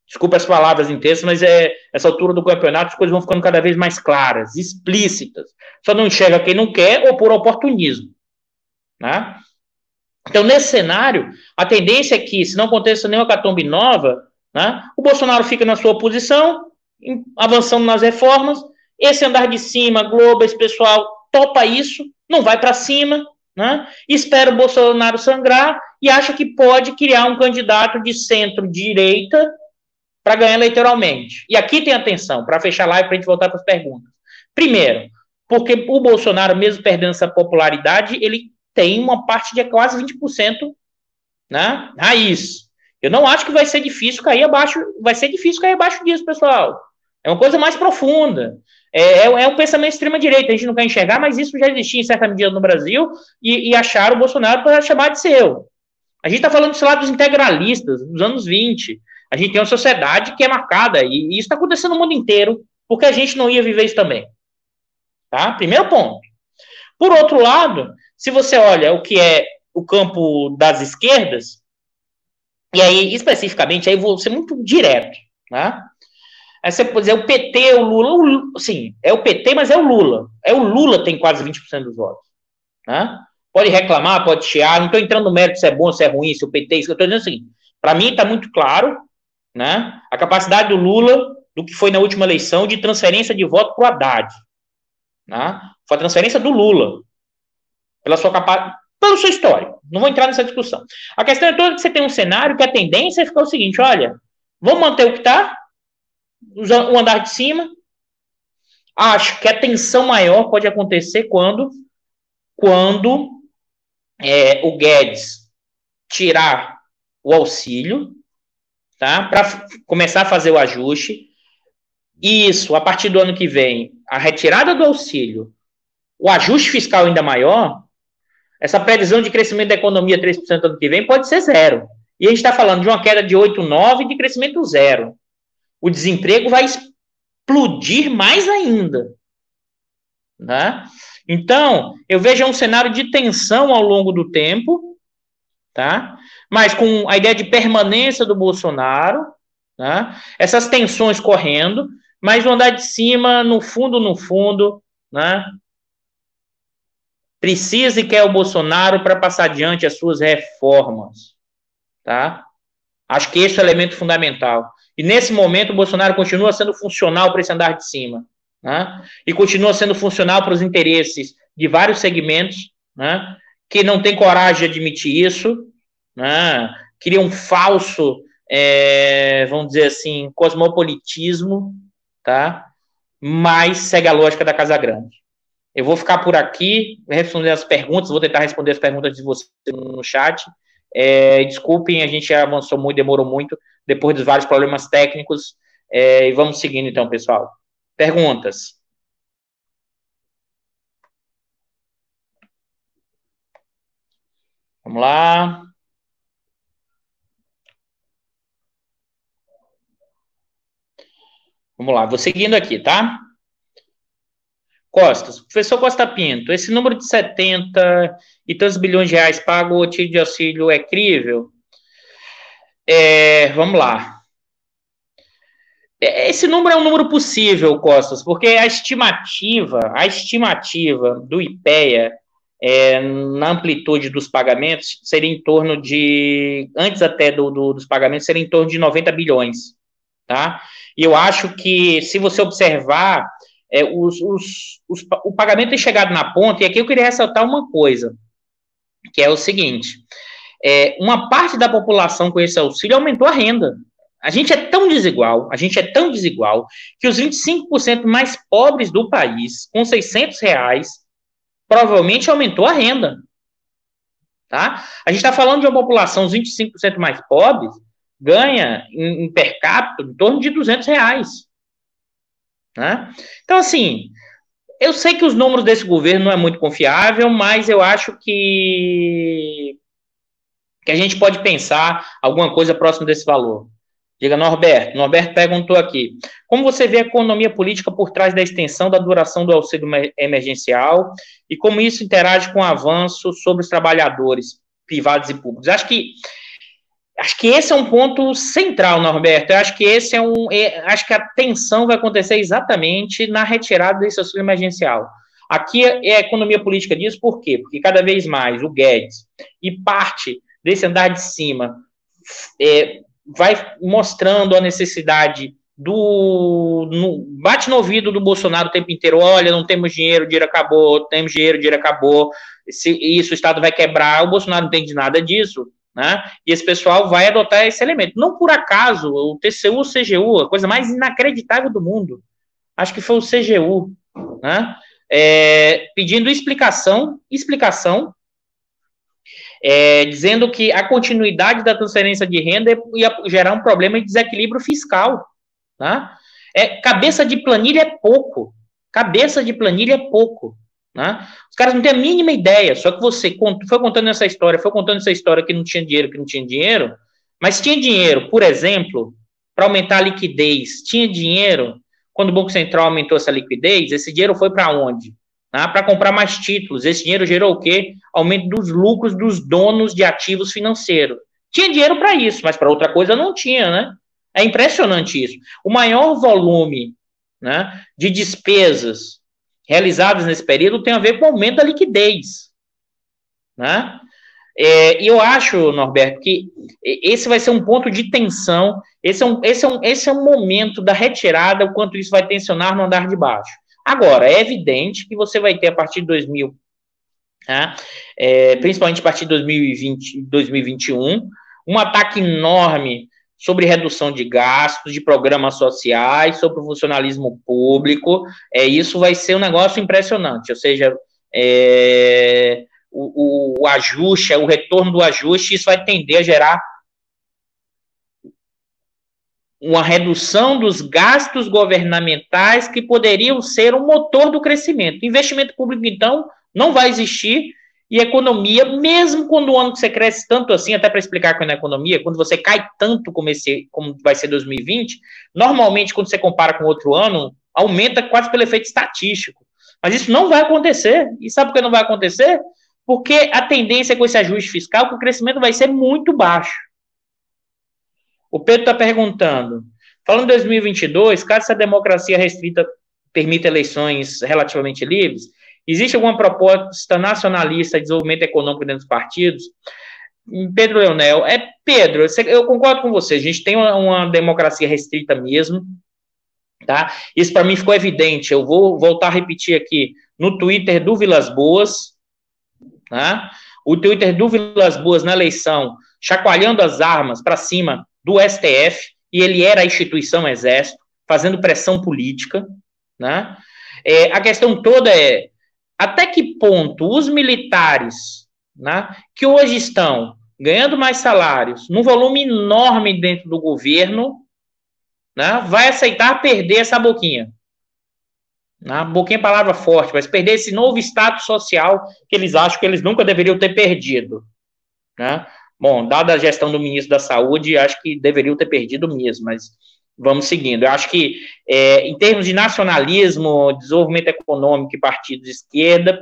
Speaker 1: Desculpa as palavras intensas, mas é essa altura do campeonato as coisas vão ficando cada vez mais claras, explícitas. Só não enxerga quem não quer ou por oportunismo. Né? Então, nesse cenário, a tendência é que, se não aconteça nenhuma catombe nova, né, o Bolsonaro fica na sua posição, avançando nas reformas, esse andar de cima, Globo, esse pessoal topa isso, não vai para cima, né? espera o Bolsonaro sangrar e acha que pode criar um candidato de centro-direita para ganhar eleitoralmente. E aqui tem atenção, para fechar a live, para a gente voltar para as perguntas. Primeiro, porque o Bolsonaro, mesmo perdendo essa popularidade, ele tem uma parte de quase 20% né, raiz. Eu não acho que vai ser difícil cair abaixo, vai ser difícil cair abaixo disso, pessoal. É uma coisa mais profunda. É, é, é um pensamento extrema-direita. A gente não quer enxergar, mas isso já existia em certa medida no Brasil e, e acharam o Bolsonaro para chamar de seu. A gente está falando sei lá dos integralistas, dos anos 20. A gente tem uma sociedade que é marcada, e, e isso está acontecendo no mundo inteiro, porque a gente não ia viver isso também. Tá? Primeiro ponto. Por outro lado, se você olha o que é o campo das esquerdas, e aí, especificamente, aí vou ser muito direto, né? Aí você pode dizer, o PT, o Lula, o, sim, é o PT, mas é o Lula. É o Lula tem quase 20% dos votos. Né? Pode reclamar, pode chiar, não estou entrando no mérito se é bom, se é ruim, se o PT, eu estou dizendo assim, para mim está muito claro, né, a capacidade do Lula, do que foi na última eleição, de transferência de voto para o Haddad. Né? Foi a transferência do Lula, pela sua capacidade, pelo seu histórico. Não vou entrar nessa discussão. A questão é toda que você tem um cenário que a tendência é ficar o seguinte: olha, vamos manter o que está, o andar de cima. Acho que a tensão maior pode acontecer quando, quando é, o Guedes tirar o auxílio, tá? Para começar a fazer o ajuste. Isso, a partir do ano que vem, a retirada do auxílio, o ajuste fiscal ainda maior, essa previsão de crescimento da economia 3% ano que vem pode ser zero. E a gente está falando de uma queda de 8,9% de crescimento zero. O desemprego vai explodir mais ainda. Né? Então, eu vejo um cenário de tensão ao longo do tempo, tá? mas com a ideia de permanência do Bolsonaro, tá? essas tensões correndo, mas o andar de cima, no fundo, no fundo, né? precisa e quer o Bolsonaro para passar adiante as suas reformas. Tá? Acho que esse é o elemento fundamental. E nesse momento, o Bolsonaro continua sendo funcional para esse andar de cima. Né? E continua sendo funcional para os interesses de vários segmentos né? que não tem coragem de admitir isso, né? cria um falso, é, vamos dizer assim, cosmopolitismo, tá? mas segue a lógica da Casa Grande. Eu vou ficar por aqui, responder as perguntas, vou tentar responder as perguntas de vocês no chat. É, desculpem, a gente avançou muito, demorou muito, depois dos vários problemas técnicos. É, e vamos seguindo então, pessoal. Perguntas? Vamos lá. Vamos lá, vou seguindo aqui, tá? Costas, professor Costa Pinto, esse número de 70 e tantos bilhões de reais pago o título de auxílio é crível? É, vamos lá. É, esse número é um número possível, Costas, porque a estimativa, a estimativa do IPEA é, na amplitude dos pagamentos seria em torno de, antes até do, do, dos pagamentos, seria em torno de 90 bilhões, tá? E eu acho que, se você observar é, os, os, os, o pagamento tem chegado na ponta, e aqui eu queria ressaltar uma coisa, que é o seguinte: é, uma parte da população com esse auxílio aumentou a renda. A gente é tão desigual, a gente é tão desigual, que os 25% mais pobres do país, com 600 reais, provavelmente aumentou a renda. Tá? A gente está falando de uma população, os 25% mais pobres, ganha em, em per capita em torno de 200 reais. Né? Então, assim, eu sei que os números desse governo não é muito confiável, mas eu acho que, que a gente pode pensar alguma coisa próximo desse valor. Diga, Norberto. Norberto perguntou aqui: como você vê a economia política por trás da extensão da duração do auxílio emergencial e como isso interage com o avanço sobre os trabalhadores privados e públicos? Acho que Acho que esse é um ponto central, Norberto. Eu acho que esse é um. É, acho que a tensão vai acontecer exatamente na retirada desse auxílio emergencial. Aqui é a economia política disso, por quê? Porque cada vez mais o Guedes e parte desse andar de cima é, vai mostrando a necessidade do. No, bate no ouvido do Bolsonaro o tempo inteiro: olha, não temos dinheiro, o dinheiro acabou, temos dinheiro, o dinheiro acabou, se isso o Estado vai quebrar. O Bolsonaro não entende nada disso né? E esse pessoal vai adotar esse elemento. Não por acaso, o TCU, o CGU, a coisa mais inacreditável do mundo, acho que foi o CGU, né? É, pedindo explicação, explicação, é, dizendo que a continuidade da transferência de renda ia gerar um problema de desequilíbrio fiscal, né? É, cabeça de planilha é pouco. Cabeça de planilha é pouco. Né? Os caras não têm a mínima ideia. Só que você foi contando essa história, foi contando essa história que não tinha dinheiro, que não tinha dinheiro, mas tinha dinheiro, por exemplo, para aumentar a liquidez. Tinha dinheiro, quando o Banco Central aumentou essa liquidez, esse dinheiro foi para onde? Né? Para comprar mais títulos. Esse dinheiro gerou o quê? Aumento dos lucros dos donos de ativos financeiros. Tinha dinheiro para isso, mas para outra coisa não tinha, né? É impressionante isso. O maior volume né, de despesas realizadas nesse período tem a ver com o aumento da liquidez. Né? É, e eu acho, Norberto, que esse vai ser um ponto de tensão, esse é um, esse é um, esse é um momento da retirada, o quanto isso vai tensionar no andar de baixo. Agora, é evidente que você vai ter a partir de 2000, né, é, principalmente a partir de 2020, 2021, um ataque enorme sobre redução de gastos, de programas sociais, sobre o funcionalismo público. É, isso vai ser um negócio impressionante. Ou seja, é, o, o, o ajuste, o retorno do ajuste, isso vai tender a gerar uma redução dos gastos governamentais que poderiam ser um motor do crescimento. Investimento público, então, não vai existir, e economia, mesmo quando o ano que você cresce tanto assim, até para explicar quando é economia, quando você cai tanto como, esse, como vai ser 2020, normalmente quando você compara com outro ano, aumenta quase pelo efeito estatístico. Mas isso não vai acontecer. E sabe por que não vai acontecer? Porque a tendência com esse ajuste fiscal é que o crescimento vai ser muito baixo. O Pedro está perguntando, falando em 2022, caso essa democracia restrita permita eleições relativamente livres, Existe alguma proposta nacionalista de desenvolvimento econômico dentro dos partidos? Pedro Leonel, é Pedro, eu concordo com você, a gente tem uma, democracia restrita mesmo, tá? Isso para mim ficou evidente, eu vou voltar a repetir aqui, no Twitter do Vilas Boas, tá? O Twitter do Vilas Boas na eleição, chacoalhando as armas para cima do STF, e ele era a instituição Exército, fazendo pressão política, né? É, a questão toda é, até que ponto os militares, né, que hoje estão ganhando mais salários, num volume enorme dentro do governo, né, vai aceitar perder essa boquinha. Né, boquinha é palavra forte, mas perder esse novo status social que eles acham que eles nunca deveriam ter perdido. Né? Bom, dada a gestão do ministro da Saúde, acho que deveriam ter perdido mesmo, mas vamos seguindo. Eu acho que, é, em termos de nacionalismo, desenvolvimento econômico e partidos de esquerda,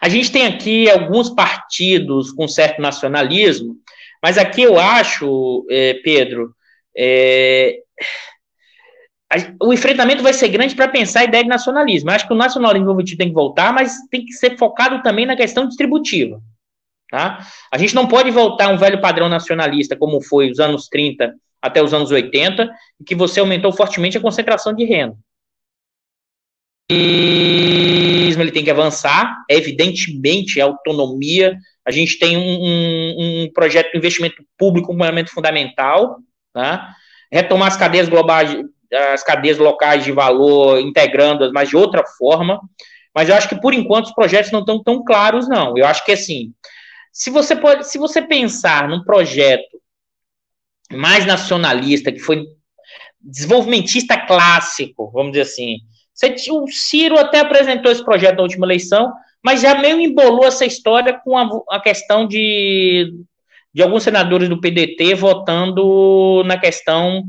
Speaker 1: a gente tem aqui alguns partidos com certo nacionalismo, mas aqui eu acho, é, Pedro, é, o enfrentamento vai ser grande para pensar a ideia de nacionalismo. Eu acho que o nacionalismo tem que voltar, mas tem que ser focado também na questão distributiva. Tá? A gente não pode voltar a um velho padrão nacionalista, como foi os anos 30 até os anos 80, e que você aumentou fortemente a concentração de renda. Ele tem que avançar, é evidentemente a autonomia. A gente tem um, um, um projeto de investimento público um elemento fundamental, tá? retomar as cadeias globais, as cadeias locais de valor, integrando-as, mas de outra forma. Mas eu acho que por enquanto os projetos não estão tão claros, não. Eu acho que assim, se você pode, se você pensar num projeto mais nacionalista, que foi desenvolvimentista clássico, vamos dizer assim. O Ciro até apresentou esse projeto na última eleição, mas já meio embolou essa história com a, a questão de, de alguns senadores do PDT votando na questão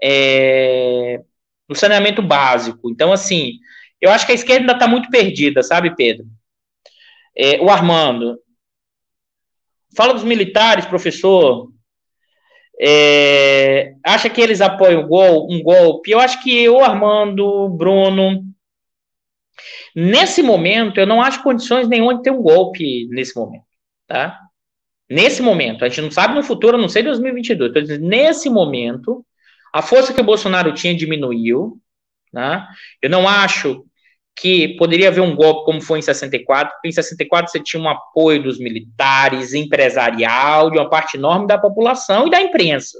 Speaker 1: é, do saneamento básico. Então, assim, eu acho que a esquerda ainda está muito perdida, sabe, Pedro? É, o Armando. Fala dos militares, professor. É, acha que eles apoiam gol, um golpe? Eu acho que eu, Armando, Bruno, nesse momento, eu não acho condições nenhuma de ter um golpe nesse momento, tá? Nesse momento, a gente não sabe no futuro, não sei 2022, então, nesse momento, a força que o Bolsonaro tinha diminuiu, né? Eu não acho que poderia haver um golpe como foi em 64, porque em 64 você tinha um apoio dos militares, empresarial, de uma parte enorme da população e da imprensa.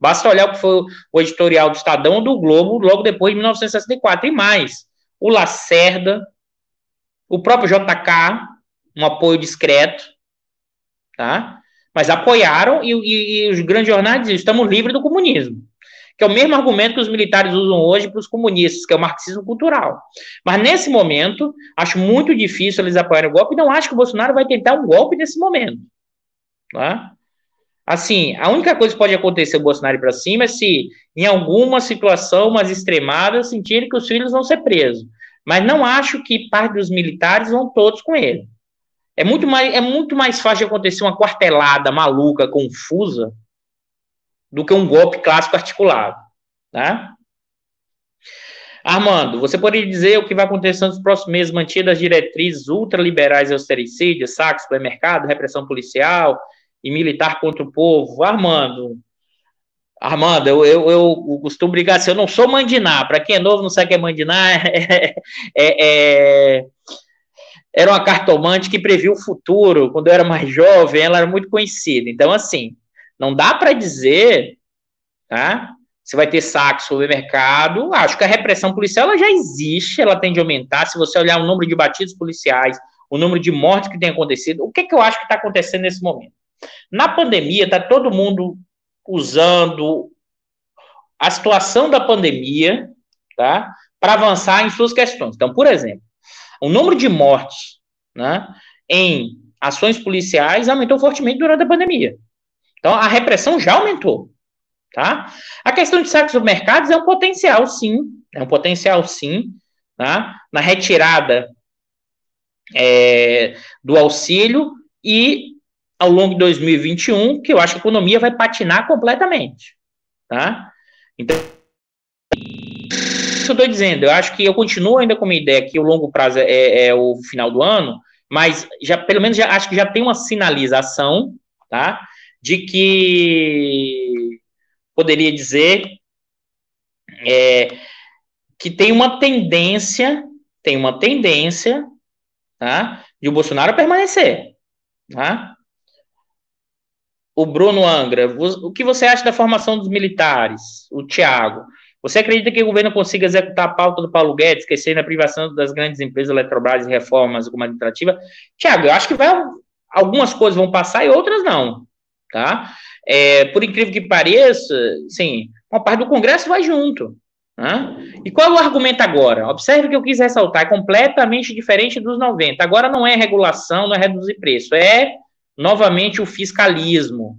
Speaker 1: Basta olhar o que foi o editorial do Estadão do Globo logo depois de 1964. E mais, o Lacerda, o próprio JK, um apoio discreto, tá? Mas apoiaram e, e, e os grandes jornais diziam, estamos livres do comunismo. Que é o mesmo argumento que os militares usam hoje para os comunistas, que é o marxismo cultural. Mas nesse momento, acho muito difícil eles apoiarem o golpe, não acho que o Bolsonaro vai tentar um golpe nesse momento. Tá? Assim, a única coisa que pode acontecer o Bolsonaro para cima é se, em alguma situação mais extremada, sentirem que os filhos vão ser presos. Mas não acho que parte dos militares vão todos com ele. É muito mais, é muito mais fácil de acontecer uma quartelada maluca, confusa, do que um golpe clássico articulado. Tá? Armando, você poderia dizer o que vai acontecer nos próximos meses, mantidas as diretrizes ultraliberais e austericídios, saques, supermercado, repressão policial e militar contra o povo? Armando, Armando, eu, eu, eu costumo brigar assim, eu não sou mandiná, para quem é novo não sabe o que é mandiná, *laughs* é, é, é, era uma cartomante que previu o futuro, quando eu era mais jovem, ela era muito conhecida, então assim, não dá para dizer, tá? Se vai ter saque sobre o mercado, acho que a repressão policial ela já existe, ela tende a aumentar. Se você olhar o número de batidos policiais, o número de mortes que tem acontecido, o que, que eu acho que está acontecendo nesse momento? Na pandemia, está todo mundo usando a situação da pandemia, tá? Para avançar em suas questões. Então, por exemplo, o número de mortes, né, em ações policiais aumentou fortemente durante a pandemia. Então, a repressão já aumentou. Tá? A questão de saques mercados é um potencial, sim. É um potencial, sim. Tá? Na retirada é, do auxílio e ao longo de 2021, que eu acho que a economia vai patinar completamente. Tá? Então, isso eu estou dizendo. Eu acho que eu continuo ainda com a ideia que o longo prazo é, é o final do ano, mas já pelo menos já acho que já tem uma sinalização, tá? De que poderia dizer é, que tem uma tendência, tem uma tendência, tá, de o Bolsonaro permanecer, tá? O Bruno Angra, o que você acha da formação dos militares? O Tiago, você acredita que o governo consiga executar a pauta do Paulo Guedes, esquecendo a privação das grandes empresas Eletrobras e reformas administrativas? Tiago, eu acho que vai, algumas coisas vão passar e outras não tá? É, por incrível que pareça, sim, uma parte do Congresso vai junto. Né? E qual é o argumento agora? Observe que eu quis ressaltar, é completamente diferente dos 90. Agora não é regulação, não é reduzir preço, é novamente o fiscalismo.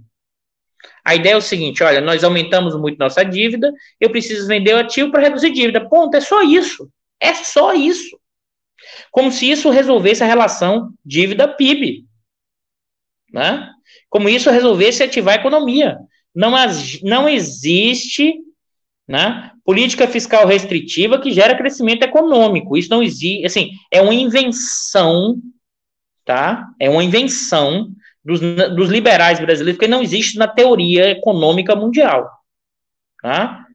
Speaker 1: A ideia é o seguinte: olha, nós aumentamos muito nossa dívida, eu preciso vender o ativo para reduzir dívida. Ponto, é só isso. É só isso. Como se isso resolvesse a relação dívida-PIB. Né? Como isso resolvesse ativar a economia. Não, não existe né, política fiscal restritiva que gera crescimento econômico. Isso não existe, assim, é uma invenção, tá? É uma invenção dos, dos liberais brasileiros, porque não existe na teoria econômica mundial. Tá?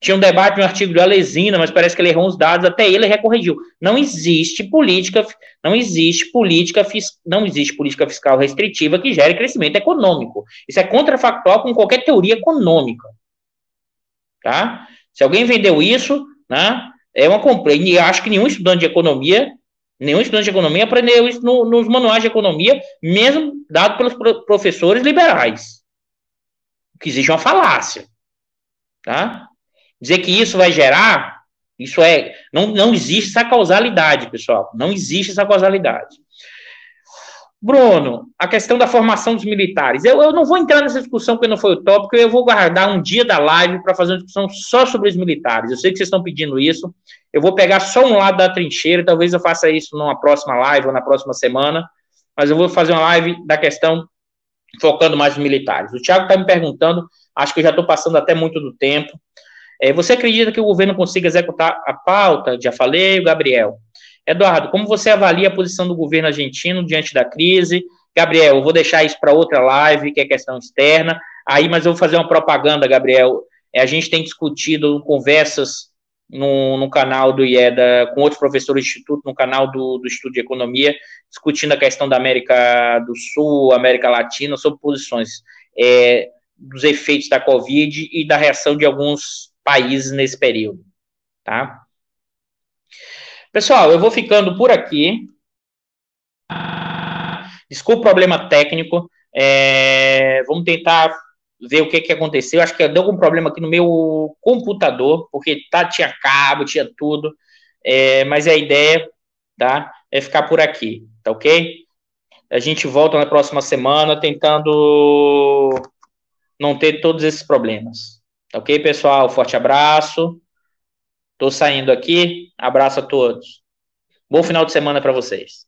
Speaker 1: Tinha um debate no artigo do Alesina, mas parece que ele errou os dados, até ele recorrigiu. Não existe política, não existe política, não existe política fiscal restritiva que gere crescimento econômico. Isso é contrafactual com qualquer teoria econômica. Tá? Se alguém vendeu isso, né, é uma compreensão. E acho que nenhum estudante de economia, nenhum estudante de economia aprendeu isso no, nos manuais de economia, mesmo dado pelos professores liberais. Que existe uma falácia. Tá? Dizer que isso vai gerar, isso é, não, não existe essa causalidade, pessoal, não existe essa causalidade. Bruno, a questão da formação dos militares. Eu, eu não vou entrar nessa discussão porque não foi o tópico, eu vou guardar um dia da live para fazer uma discussão só sobre os militares. Eu sei que vocês estão pedindo isso. Eu vou pegar só um lado da trincheira, talvez eu faça isso numa próxima live ou na próxima semana, mas eu vou fazer uma live da questão focando mais nos militares. O Tiago está me perguntando, acho que eu já estou passando até muito do tempo. É, você acredita que o governo consiga executar a pauta? Já falei, Gabriel. Eduardo, como você avalia a posição do governo argentino diante da crise? Gabriel, eu vou deixar isso para outra live, que é questão externa. Aí, mas eu vou fazer uma propaganda, Gabriel. É, a gente tem discutido conversas no, no, canal do IEDA, com outros professores do Instituto, no canal do, do Estudo de Economia, discutindo a questão da América do Sul, América Latina, sobre posições é, dos efeitos da Covid e da reação de alguns países nesse período, tá? Pessoal, eu vou ficando por aqui. Desculpa o problema técnico. É, vamos tentar ver o que, que aconteceu. Acho que deu algum problema aqui no meu computador, porque tá, tinha cabo, tinha tudo. É, mas a ideia, tá? É ficar por aqui, tá ok? A gente volta na próxima semana tentando não ter todos esses problemas. Ok, pessoal? Forte abraço. Tô saindo aqui. Abraço a todos. Bom final de semana para vocês.